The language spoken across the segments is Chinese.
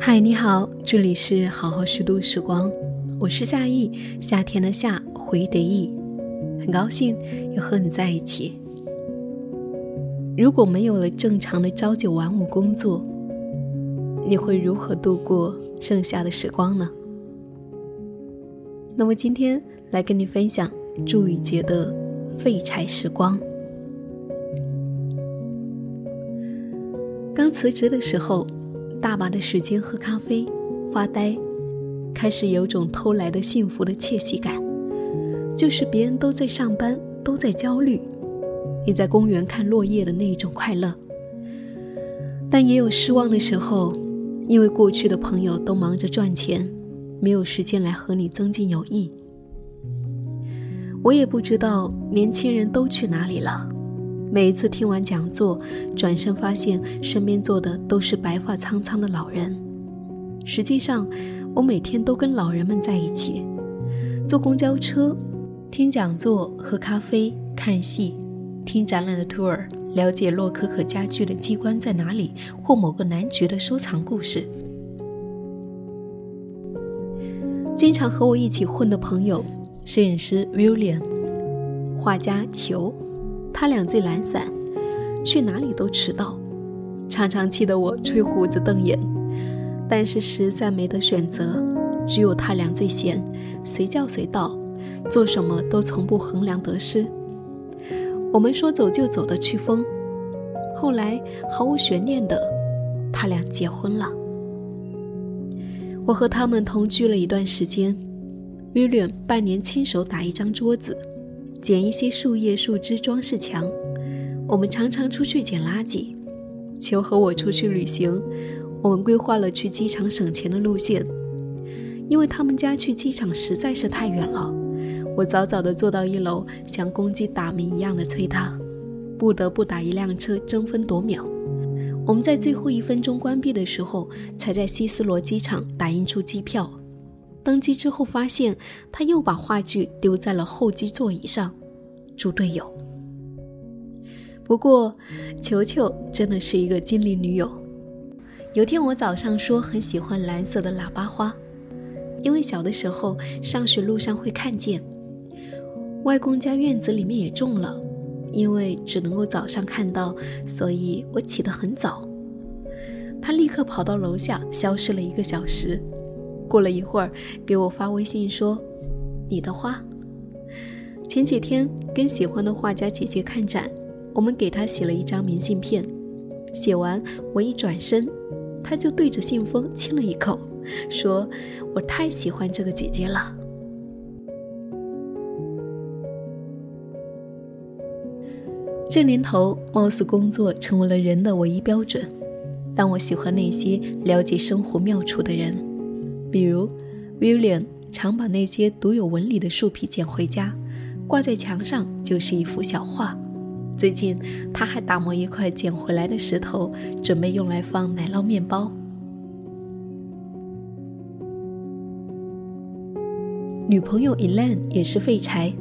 嗨，你好，这里是好好虚度时光，我是夏意，夏天的夏，回的意，很高兴又和你在一起。如果没有了正常的朝九晚五工作，你会如何度过剩下的时光呢？那么今天来跟你分享祝雨杰的《废柴时光》。刚辞职的时候。大把的时间喝咖啡、发呆，开始有种偷来的幸福的窃喜感，就是别人都在上班，都在焦虑，你在公园看落叶的那一种快乐。但也有失望的时候，因为过去的朋友都忙着赚钱，没有时间来和你增进友谊。我也不知道年轻人都去哪里了。每一次听完讲座，转身发现身边坐的都是白发苍苍的老人。实际上，我每天都跟老人们在一起，坐公交车，听讲座，喝咖啡，看戏，听展览的 tour，了解洛可可家具的机关在哪里，或某个男爵的收藏故事。经常和我一起混的朋友，摄影师 William，画家裘。他俩最懒散，去哪里都迟到，常常气得我吹胡子瞪眼。但是实在没得选择，只有他俩最闲，随叫随到，做什么都从不衡量得失。我们说走就走的去疯，后来毫无悬念的，他俩结婚了。我和他们同居了一段时间，威廉半年亲手打一张桌子。捡一些树叶、树枝装饰墙。我们常常出去捡垃圾。求和我出去旅行，我们规划了去机场省钱的路线，因为他们家去机场实在是太远了。我早早地坐到一楼，像公鸡打鸣一样的催他，不得不打一辆车争分夺秒。我们在最后一分钟关闭的时候，才在希斯罗机场打印出机票。登机之后，发现他又把话剧丢在了候机座椅上，猪队友。不过，球球真的是一个精灵女友。有天我早上说很喜欢蓝色的喇叭花，因为小的时候上学路上会看见。外公家院子里面也种了，因为只能够早上看到，所以我起得很早。他立刻跑到楼下，消失了一个小时。过了一会儿，给我发微信说：“你的花。”前几天跟喜欢的画家姐姐看展，我们给她写了一张明信片。写完，我一转身，她就对着信封亲了一口，说：“我太喜欢这个姐姐了。”这年头，貌似工作成为了人的唯一标准，但我喜欢那些了解生活妙处的人。比如，William 常把那些独有纹理的树皮捡回家，挂在墙上就是一幅小画。最近，他还打磨一块捡回来的石头，准备用来放奶酪面包。女朋友 Elaine 也是废柴，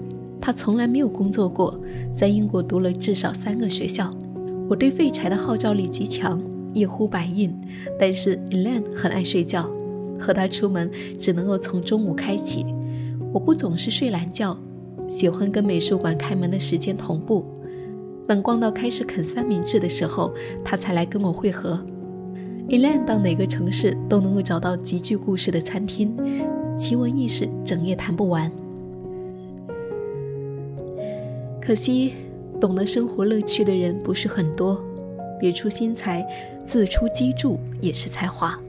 她从来没有工作过，在英国读了至少三个学校。我对废柴的号召力极强，一呼百应，但是 Elaine 很爱睡觉。和他出门只能够从中午开启，我不总是睡懒觉，喜欢跟美术馆开门的时间同步。等逛到开始啃三明治的时候，他才来跟我会合。Elan 到哪个城市都能够找到极具故事的餐厅，奇闻异事整夜谈不完。可惜，懂得生活乐趣的人不是很多，别出心裁，自出机杼也是才华。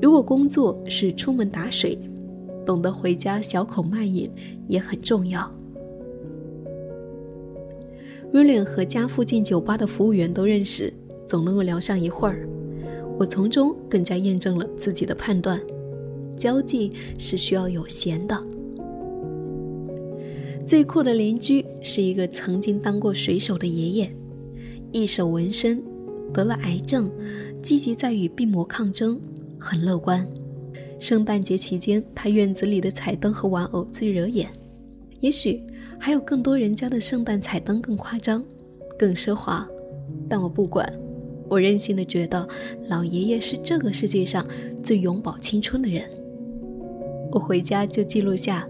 如果工作是出门打水，懂得回家小口慢饮也很重要。威廉和家附近酒吧的服务员都认识，总能够聊上一会儿。我从中更加验证了自己的判断：交际是需要有闲的。最酷的邻居是一个曾经当过水手的爷爷，一手纹身，得了癌症，积极在与病魔抗争。很乐观。圣诞节期间，他院子里的彩灯和玩偶最惹眼。也许还有更多人家的圣诞彩灯更夸张、更奢华，但我不管，我任性的觉得老爷爷是这个世界上最永葆青春的人。我回家就记录下，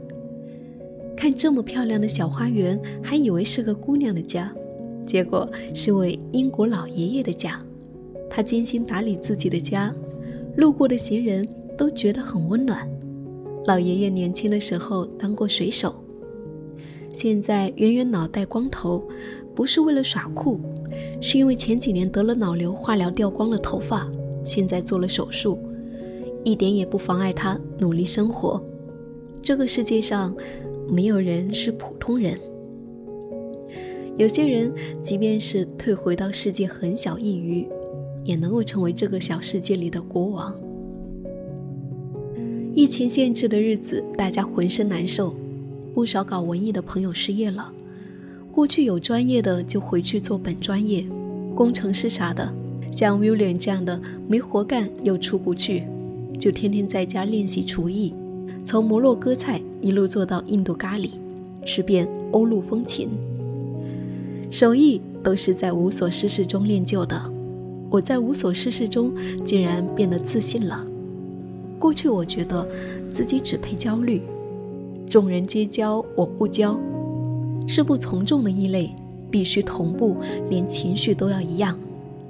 看这么漂亮的小花园，还以为是个姑娘的家，结果是位英国老爷爷的家。他精心打理自己的家，路过的行人都觉得很温暖。老爷爷年轻的时候当过水手。现在圆圆脑袋光头，不是为了耍酷，是因为前几年得了脑瘤，化疗掉光了头发，现在做了手术，一点也不妨碍他努力生活。这个世界上没有人是普通人，有些人即便是退回到世界很小一隅，也能够成为这个小世界里的国王。疫情限制的日子，大家浑身难受。不少搞文艺的朋友失业了，过去有专业的就回去做本专业，工程师啥的。像 William 这样的没活干又出不去，就天天在家练习厨艺，从摩洛哥菜一路做到印度咖喱，吃遍欧陆风情。手艺都是在无所事事中练就的。我在无所事事中竟然变得自信了。过去我觉得自己只配焦虑。众人皆焦，我不焦，是不从众的异类，必须同步，连情绪都要一样。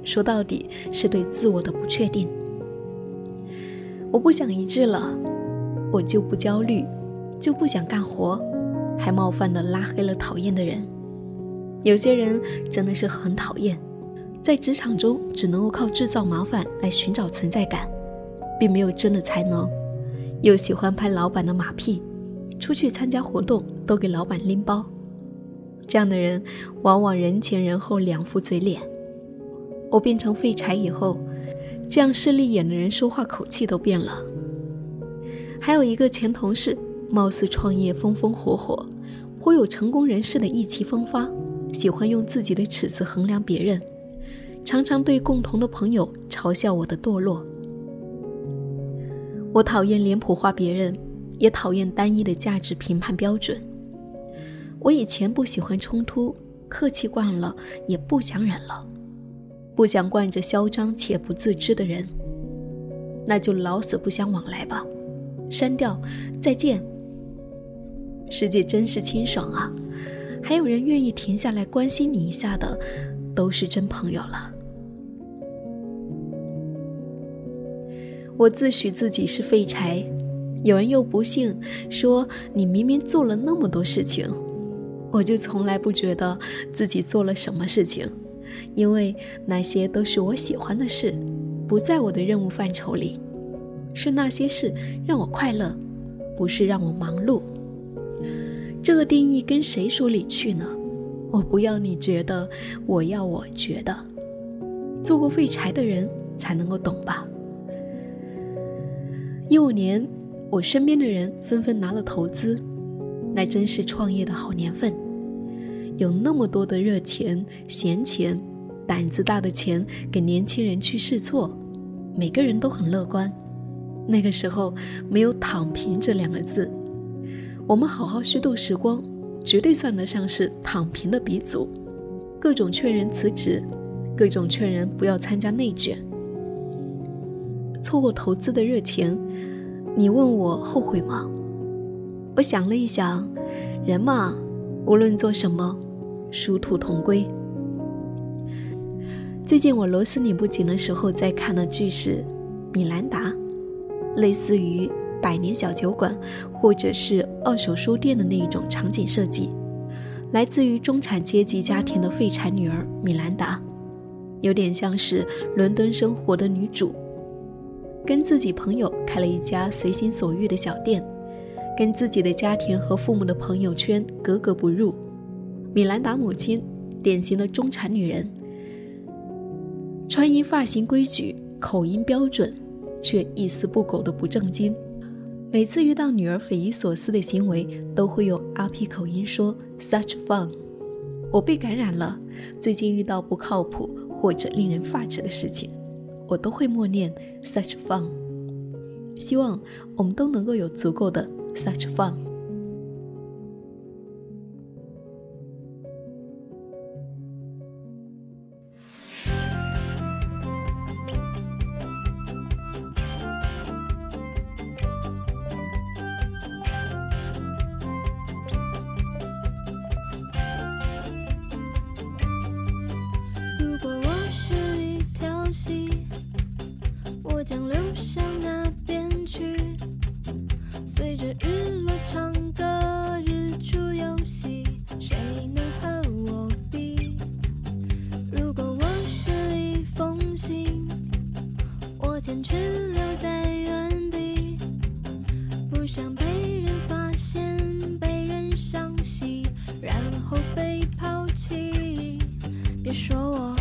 说到底，是对自我的不确定。我不想一致了，我就不焦虑，就不想干活，还冒犯的拉黑了讨厌的人。有些人真的是很讨厌，在职场中只能够靠制造麻烦来寻找存在感，并没有真的才能，又喜欢拍老板的马屁。出去参加活动都给老板拎包，这样的人往往人前人后两副嘴脸。我变成废柴以后，这样势利眼的人说话口气都变了。还有一个前同事，貌似创业风风火火，颇有成功人士的意气风发，喜欢用自己的尺子衡量别人，常常对共同的朋友嘲笑我的堕落。我讨厌脸谱化别人。也讨厌单一的价值评判标准。我以前不喜欢冲突，客气惯了也不想忍了，不想惯着嚣张且不自知的人，那就老死不相往来吧，删掉，再见。世界真是清爽啊，还有人愿意停下来关心你一下的，都是真朋友了。我自诩自己是废柴。有人又不信，说你明明做了那么多事情，我就从来不觉得自己做了什么事情，因为那些都是我喜欢的事，不在我的任务范畴里，是那些事让我快乐，不是让我忙碌。这个定义跟谁说理去呢？我不要你觉得，我要我觉得，做过废柴的人才能够懂吧。一五年。我身边的人纷纷拿了投资，那真是创业的好年份。有那么多的热钱、闲钱、胆子大的钱给年轻人去试错，每个人都很乐观。那个时候没有“躺平”这两个字，我们好好虚度时光，绝对算得上是躺平的鼻祖。各种劝人辞职，各种劝人不要参加内卷。错过投资的热情。你问我后悔吗？我想了一想，人嘛，无论做什么，殊途同归。最近我螺丝拧不紧的时候，在看的剧是《米兰达》，类似于百年小酒馆或者是二手书店的那一种场景设计，来自于中产阶级家庭的废柴女儿米兰达，有点像是伦敦生活的女主。跟自己朋友开了一家随心所欲的小店，跟自己的家庭和父母的朋友圈格格不入。米兰达母亲，典型的中产女人，穿衣发型规矩，口音标准，却一丝不苟的不正经。每次遇到女儿匪夷所思的行为，都会用阿 P 口音说 “such fun”。我被感染了。最近遇到不靠谱或者令人发指的事情。我都会默念 such fun，希望我们都能够有足够的 such fun。将流向那边去，随着日落唱歌，日出游戏，谁能和我比？如果我是一封信，我坚持留在原地，不想被人发现，被人伤心，然后被抛弃，别说我。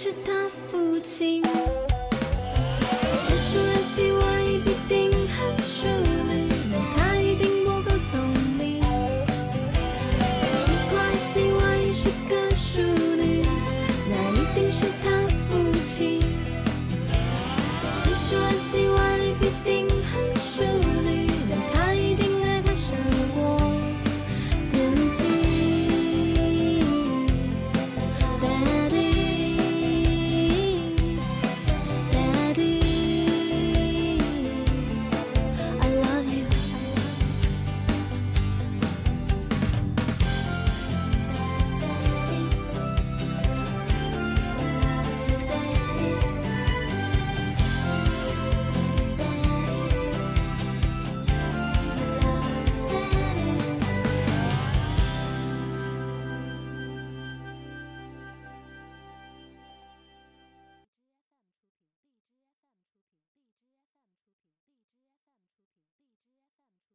是他父亲。